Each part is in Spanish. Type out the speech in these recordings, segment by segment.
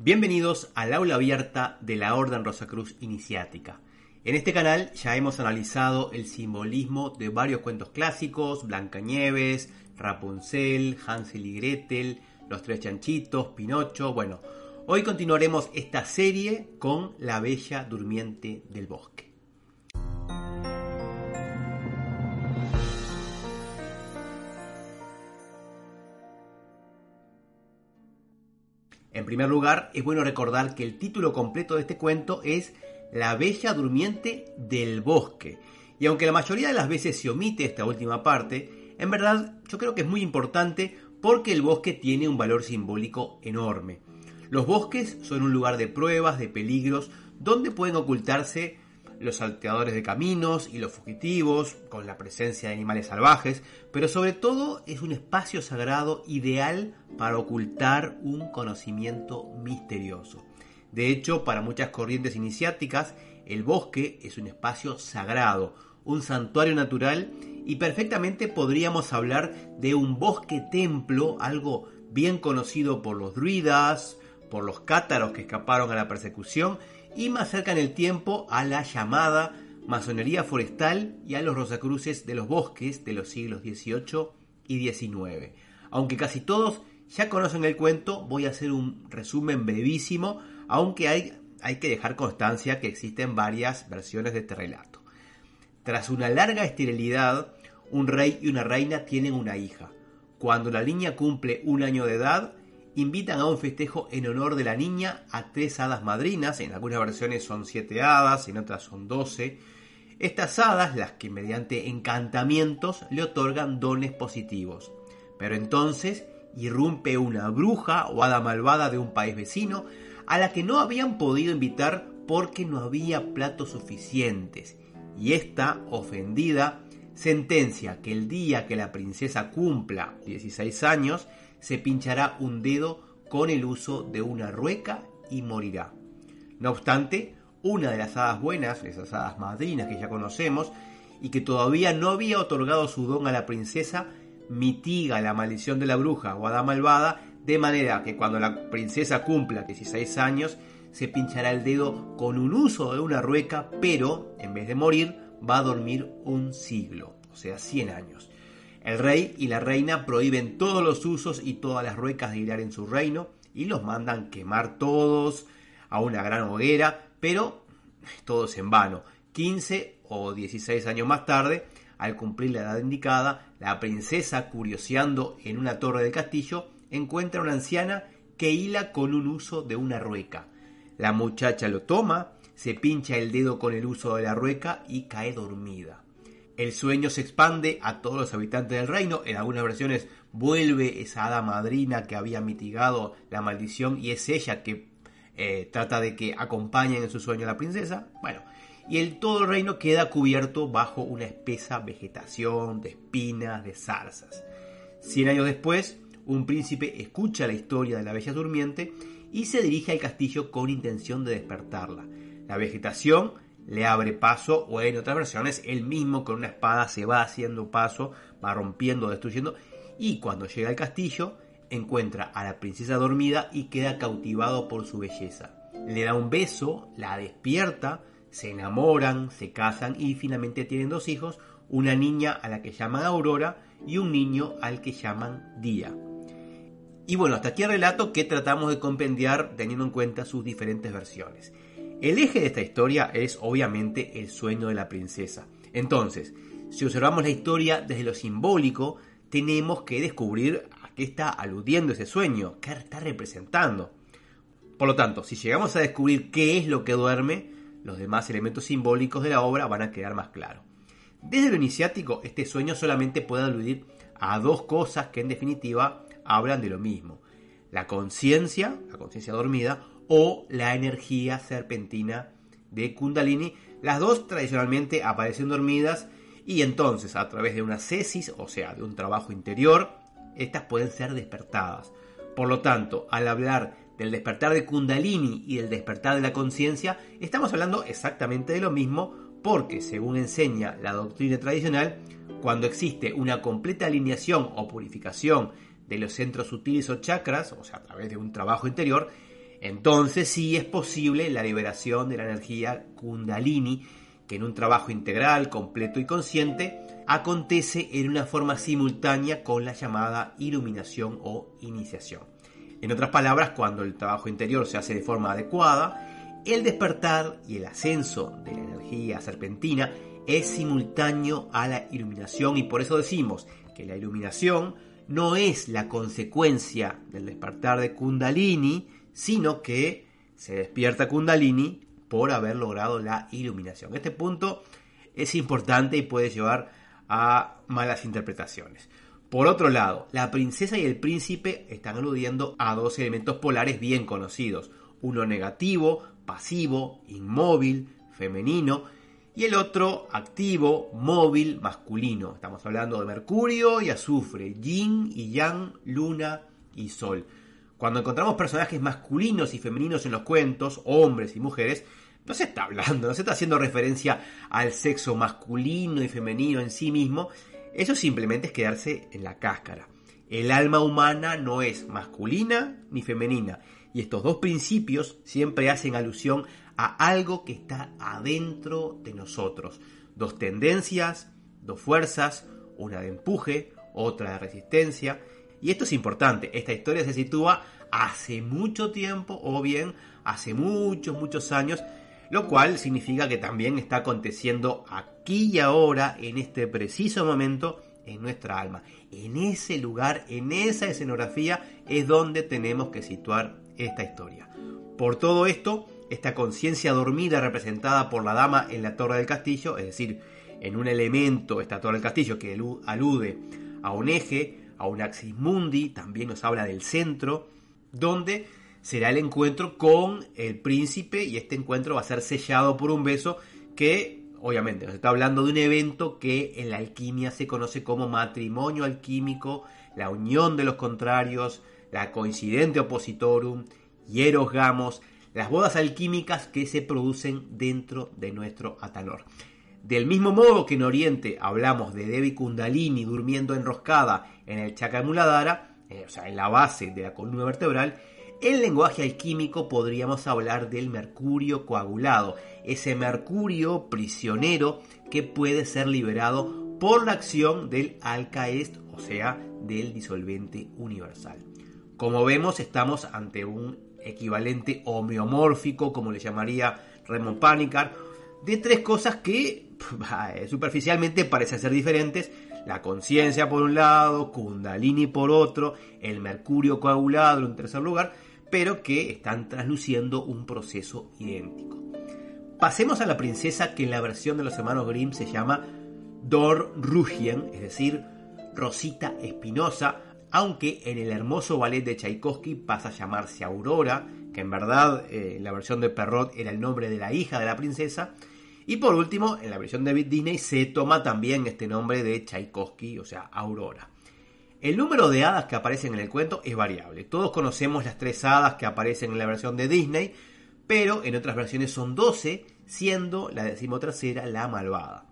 Bienvenidos al aula abierta de la Orden Rosacruz Iniciática. En este canal ya hemos analizado el simbolismo de varios cuentos clásicos, Blancanieves, Rapunzel, Hansel y Gretel, Los Tres Chanchitos, Pinocho, bueno, hoy continuaremos esta serie con La Bella Durmiente del Bosque. Primer lugar, es bueno recordar que el título completo de este cuento es La Bella Durmiente del Bosque. Y aunque la mayoría de las veces se omite esta última parte, en verdad yo creo que es muy importante porque el bosque tiene un valor simbólico enorme. Los bosques son un lugar de pruebas, de peligros, donde pueden ocultarse los salteadores de caminos y los fugitivos, con la presencia de animales salvajes, pero sobre todo es un espacio sagrado ideal para ocultar un conocimiento misterioso. De hecho, para muchas corrientes iniciáticas, el bosque es un espacio sagrado, un santuario natural y perfectamente podríamos hablar de un bosque templo, algo bien conocido por los druidas, por los cátaros que escaparon a la persecución y más cerca en el tiempo a la llamada masonería forestal y a los rosacruces de los bosques de los siglos XVIII y XIX. Aunque casi todos ya conocen el cuento, voy a hacer un resumen brevísimo, aunque hay, hay que dejar constancia que existen varias versiones de este relato. Tras una larga esterilidad, un rey y una reina tienen una hija. Cuando la niña cumple un año de edad, invitan a un festejo en honor de la niña a tres hadas madrinas, en algunas versiones son siete hadas, en otras son doce. Estas hadas, las que mediante encantamientos le otorgan dones positivos. Pero entonces irrumpe una bruja o hada malvada de un país vecino a la que no habían podido invitar porque no había platos suficientes. Y esta, ofendida, sentencia que el día que la princesa cumpla 16 años, se pinchará un dedo con el uso de una rueca y morirá. No obstante, una de las hadas buenas, esas hadas madrinas que ya conocemos, y que todavía no había otorgado su don a la princesa, mitiga la maldición de la bruja o hada malvada, de manera que cuando la princesa cumpla 16 años, se pinchará el dedo con un uso de una rueca, pero en vez de morir, va a dormir un siglo, o sea, 100 años. El rey y la reina prohíben todos los usos y todas las ruecas de hilar en su reino y los mandan quemar todos a una gran hoguera, pero todos en vano. 15 o 16 años más tarde, al cumplir la edad indicada, la princesa, curioseando en una torre del castillo, encuentra a una anciana que hila con un uso de una rueca. La muchacha lo toma, se pincha el dedo con el uso de la rueca y cae dormida. El sueño se expande a todos los habitantes del reino. En algunas versiones vuelve esa hada madrina que había mitigado la maldición y es ella que eh, trata de que acompañen en su sueño a la princesa. Bueno, y el, todo el reino queda cubierto bajo una espesa vegetación de espinas, de zarzas. Cien años después, un príncipe escucha la historia de la bella durmiente y se dirige al castillo con intención de despertarla. La vegetación le abre paso o en otras versiones él mismo con una espada se va haciendo paso, va rompiendo, destruyendo y cuando llega al castillo encuentra a la princesa dormida y queda cautivado por su belleza. Le da un beso, la despierta, se enamoran, se casan y finalmente tienen dos hijos, una niña a la que llaman Aurora y un niño al que llaman Día. Y bueno, hasta aquí el relato que tratamos de compendiar teniendo en cuenta sus diferentes versiones. El eje de esta historia es obviamente el sueño de la princesa. Entonces, si observamos la historia desde lo simbólico, tenemos que descubrir a qué está aludiendo ese sueño, qué está representando. Por lo tanto, si llegamos a descubrir qué es lo que duerme, los demás elementos simbólicos de la obra van a quedar más claros. Desde lo iniciático, este sueño solamente puede aludir a dos cosas que en definitiva hablan de lo mismo. La conciencia, la conciencia dormida, o la energía serpentina de Kundalini. Las dos tradicionalmente aparecen dormidas y entonces a través de una cesis, o sea, de un trabajo interior, estas pueden ser despertadas. Por lo tanto, al hablar del despertar de Kundalini y del despertar de la conciencia, estamos hablando exactamente de lo mismo porque, según enseña la doctrina tradicional, cuando existe una completa alineación o purificación de los centros sutiles o chakras, o sea, a través de un trabajo interior, Entonces sí es posible la liberación de la energía kundalini, que en un trabajo integral, completo y consciente, acontece en una forma simultánea con la llamada iluminación o iniciación. En otras palabras, cuando el trabajo interior se hace de forma adecuada, el despertar y el ascenso de la energía serpentina es simultáneo a la iluminación y por eso decimos que la iluminación no es la consecuencia del despertar de Kundalini, sino que se despierta Kundalini por haber logrado la iluminación. Este punto es importante y puede llevar a malas interpretaciones. Por otro lado, la princesa y el príncipe están aludiendo a dos elementos polares bien conocidos, uno negativo, pasivo, inmóvil, femenino, y el otro activo, móvil, masculino. Estamos hablando de Mercurio y azufre, yin y yang, luna y sol. Cuando encontramos personajes masculinos y femeninos en los cuentos, hombres y mujeres, no se está hablando, no se está haciendo referencia al sexo masculino y femenino en sí mismo, eso simplemente es quedarse en la cáscara. El alma humana no es masculina ni femenina, y estos dos principios siempre hacen alusión a algo que está adentro de nosotros. Dos tendencias, dos fuerzas, una de empuje, otra de resistencia. Y esto es importante, esta historia se sitúa hace mucho tiempo o bien hace muchos, muchos años, lo cual significa que también está aconteciendo aquí y ahora, en este preciso momento, en nuestra alma. En ese lugar, en esa escenografía, es donde tenemos que situar esta historia. Por todo esto, esta conciencia dormida representada por la dama en la torre del castillo, es decir, en un elemento, esta torre del castillo, que alude a un eje, a un axis mundi, también nos habla del centro, donde será el encuentro con el príncipe y este encuentro va a ser sellado por un beso que obviamente nos está hablando de un evento que en la alquimia se conoce como matrimonio alquímico, la unión de los contrarios, la coincidente opositorum, hieros gamos, las bodas alquímicas que se producen dentro de nuestro Atanor. Del mismo modo que en Oriente hablamos de Devi Kundalini durmiendo enroscada en el Chakamuladara, eh, o sea, en la base de la columna vertebral, en lenguaje alquímico podríamos hablar del mercurio coagulado, ese mercurio prisionero que puede ser liberado por la acción del alcaest, o sea, del disolvente universal. Como vemos, estamos ante un equivalente homeomórfico, como le llamaría Raymond Panicar, de tres cosas que superficialmente parecen ser diferentes. La conciencia por un lado, Kundalini por otro, el mercurio coagulado en tercer lugar, pero que están trasluciendo un proceso idéntico. Pasemos a la princesa que en la versión de los hermanos Grimm se llama Dor Rugien, es decir, Rosita Espinosa, aunque en el hermoso ballet de Tchaikovsky pasa a llamarse Aurora, que en verdad eh, la versión de Perrot era el nombre de la hija de la princesa. Y por último, en la versión de Disney se toma también este nombre de Tchaikovsky, o sea, Aurora. El número de hadas que aparecen en el cuento es variable. Todos conocemos las tres hadas que aparecen en la versión de Disney, pero en otras versiones son 12, siendo la decimotercera la malvada.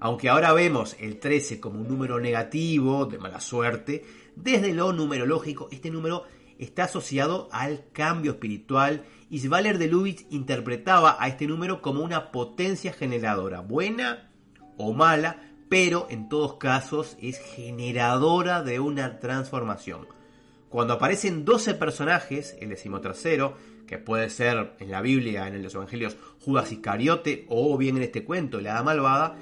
Aunque ahora vemos el 13 como un número negativo, de mala suerte, desde lo numerológico, este número está asociado al cambio espiritual y Svaler de Lubitsch interpretaba a este número como una potencia generadora, buena o mala, pero en todos casos es generadora de una transformación. Cuando aparecen 12 personajes, el decimotercero, que puede ser en la Biblia, en los Evangelios, Judas Iscariote o bien en este cuento, la Hada Malvada,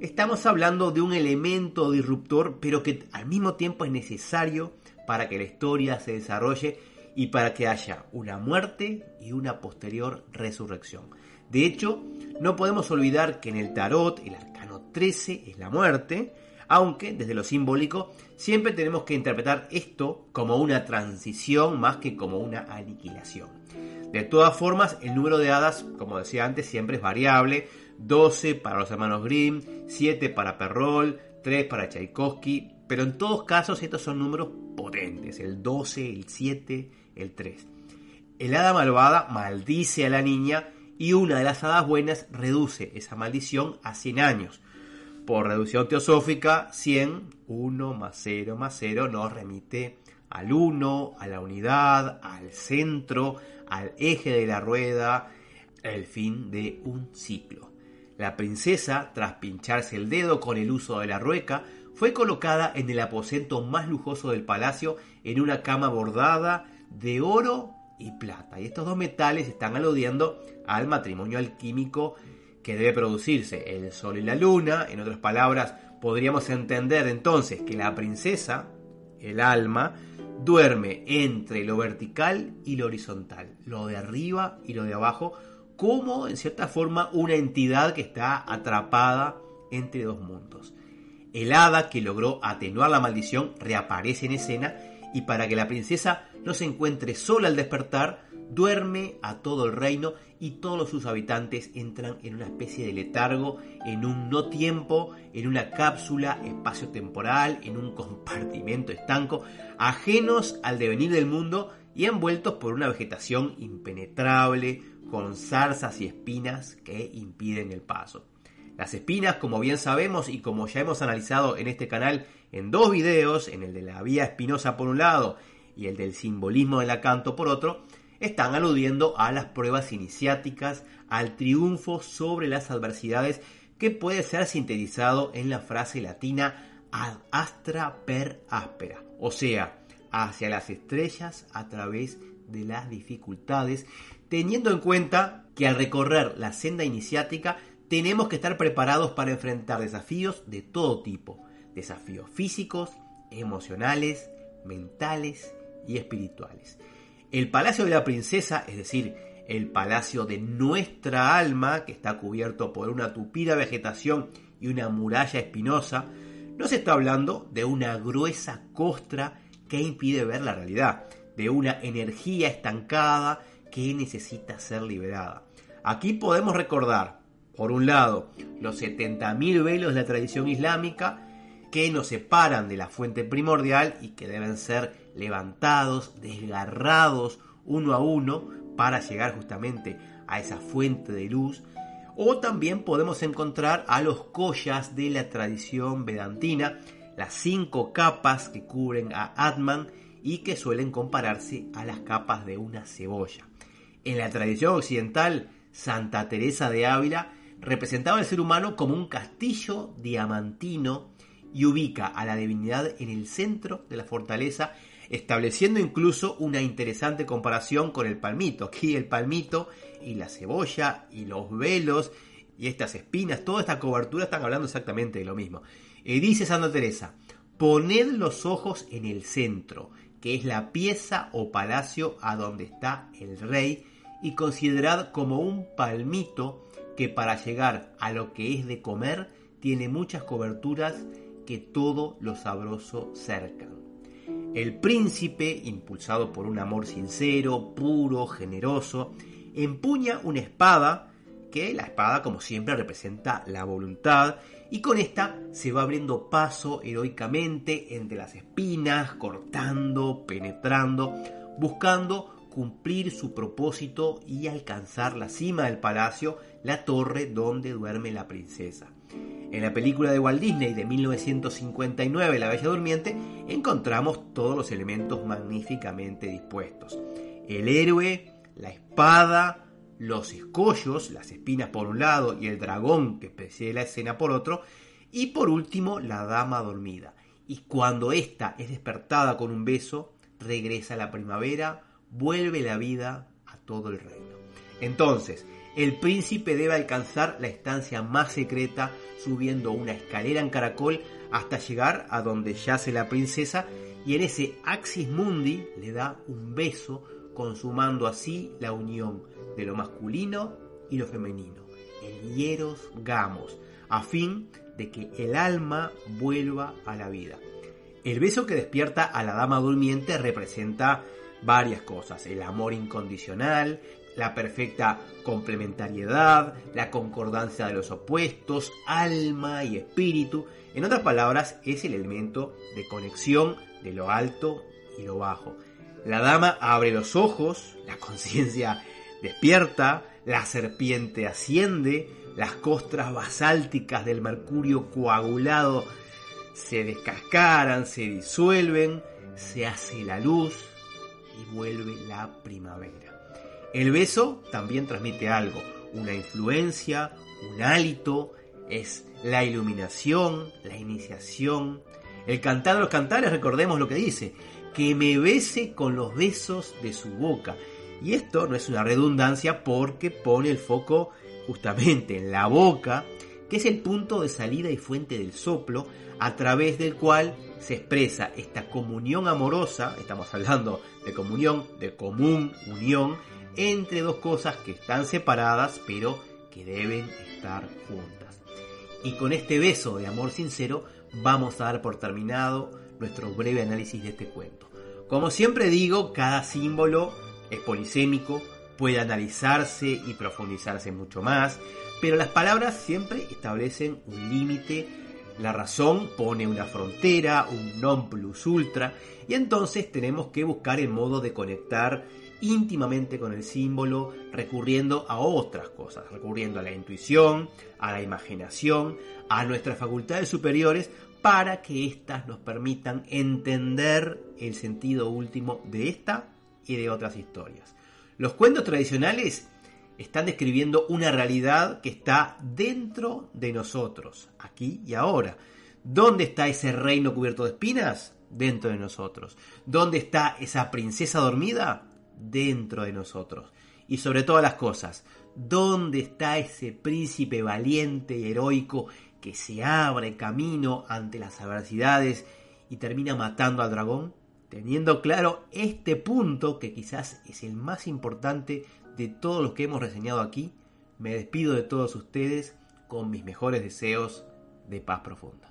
estamos hablando de un elemento disruptor, pero que al mismo tiempo es necesario para que la historia se desarrolle y para que haya una muerte y una posterior resurrección. De hecho, no podemos olvidar que en el tarot el arcano 13 es la muerte, aunque desde lo simbólico siempre tenemos que interpretar esto como una transición más que como una aniquilación. De todas formas, el número de hadas, como decía antes, siempre es variable, 12 para los hermanos Grimm, 7 para Perrol, 3 para Tchaikovsky, pero en todos casos estos son números potentes, el 12, el 7, el 3. El hada malvada maldice a la niña y una de las hadas buenas reduce esa maldición a 100 años. Por reducción teosófica, 100, 1 más 0 más 0 nos remite al uno, a la unidad, al centro, al eje de la rueda, el fin de un ciclo. La princesa, tras pincharse el dedo con el uso de la rueca, fue colocada en el aposento más lujoso del palacio en una cama bordada de oro y plata. Y estos dos metales están aludiendo al matrimonio alquímico que debe producirse el sol y la luna. En otras palabras, podríamos entender entonces que la princesa, el alma, duerme entre lo vertical y lo horizontal, lo de arriba y lo de abajo, como en cierta forma una entidad que está atrapada entre dos mundos. El hada que logró atenuar la maldición reaparece en escena y para que la princesa no se encuentre sola al despertar, duerme a todo el reino y todos sus habitantes entran en una especie de letargo, en un no tiempo, en una cápsula espacio-temporal, en un compartimento estanco, ajenos al devenir del mundo y envueltos por una vegetación impenetrable, con zarzas y espinas que impiden el paso. Las espinas, como bien sabemos y como ya hemos analizado en este canal en dos videos, en el de la vía espinosa por un lado y el del simbolismo del acanto por otro, están aludiendo a las pruebas iniciáticas, al triunfo sobre las adversidades que puede ser sintetizado en la frase latina ad astra per aspera, o sea, hacia las estrellas a través de las dificultades, teniendo en cuenta que al recorrer la senda iniciática tenemos que estar preparados para enfrentar desafíos de todo tipo, desafíos físicos, emocionales, mentales y espirituales. El palacio de la princesa, es decir, el palacio de nuestra alma, que está cubierto por una tupida vegetación y una muralla espinosa, nos está hablando de una gruesa costra que impide ver la realidad, de una energía estancada que necesita ser liberada. Aquí podemos recordar, por un lado, los 70.000 velos de la tradición islámica que nos separan de la fuente primordial y que deben ser levantados, desgarrados uno a uno para llegar justamente a esa fuente de luz. O también podemos encontrar a los collas de la tradición vedantina, las cinco capas que cubren a Atman y que suelen compararse a las capas de una cebolla. En la tradición occidental, Santa Teresa de Ávila representaba al ser humano como un castillo diamantino y ubica a la divinidad en el centro de la fortaleza estableciendo incluso una interesante comparación con el palmito. Aquí el palmito y la cebolla y los velos y estas espinas, toda esta cobertura están hablando exactamente de lo mismo. Y dice Santa Teresa, poned los ojos en el centro, que es la pieza o palacio a donde está el rey, y considerad como un palmito que para llegar a lo que es de comer tiene muchas coberturas que todo lo sabroso cercan. El príncipe, impulsado por un amor sincero, puro, generoso, empuña una espada, que la espada como siempre representa la voluntad, y con esta se va abriendo paso heroicamente entre las espinas, cortando, penetrando, buscando cumplir su propósito y alcanzar la cima del palacio, la torre donde duerme la princesa. En la película de Walt Disney de 1959, La Bella Durmiente, encontramos todos los elementos magníficamente dispuestos. El héroe, la espada, los escollos, las espinas por un lado y el dragón que precede la escena por otro, y por último la dama dormida. Y cuando ésta es despertada con un beso, regresa la primavera, vuelve la vida a todo el reino. Entonces, el príncipe debe alcanzar la estancia más secreta subiendo una escalera en caracol hasta llegar a donde yace la princesa y en ese Axis Mundi le da un beso consumando así la unión de lo masculino y lo femenino, el hieros gamos, a fin de que el alma vuelva a la vida. El beso que despierta a la dama durmiente representa varias cosas, el amor incondicional, la perfecta complementariedad, la concordancia de los opuestos, alma y espíritu. En otras palabras, es el elemento de conexión de lo alto y lo bajo. La dama abre los ojos, la conciencia despierta, la serpiente asciende, las costras basálticas del mercurio coagulado se descascaran, se disuelven, se hace la luz y vuelve la primavera. El beso también transmite algo, una influencia, un hálito, es la iluminación, la iniciación. El cantar de los cantares, recordemos lo que dice, que me bese con los besos de su boca. Y esto no es una redundancia porque pone el foco justamente en la boca, que es el punto de salida y fuente del soplo, a través del cual se expresa esta comunión amorosa, estamos hablando de comunión, de común unión, entre dos cosas que están separadas pero que deben estar juntas. Y con este beso de amor sincero vamos a dar por terminado nuestro breve análisis de este cuento. Como siempre digo, cada símbolo es polisémico, puede analizarse y profundizarse mucho más, pero las palabras siempre establecen un límite, la razón pone una frontera, un non plus ultra, y entonces tenemos que buscar el modo de conectar íntimamente con el símbolo, recurriendo a otras cosas, recurriendo a la intuición, a la imaginación, a nuestras facultades superiores, para que éstas nos permitan entender el sentido último de esta y de otras historias. Los cuentos tradicionales están describiendo una realidad que está dentro de nosotros, aquí y ahora. ¿Dónde está ese reino cubierto de espinas? Dentro de nosotros. ¿Dónde está esa princesa dormida? dentro de nosotros. Y sobre todas las cosas, ¿dónde está ese príncipe valiente y heroico que se abre camino ante las adversidades y termina matando al dragón? Teniendo claro este punto, que quizás es el más importante de todos los que hemos reseñado aquí, me despido de todos ustedes con mis mejores deseos de paz profunda.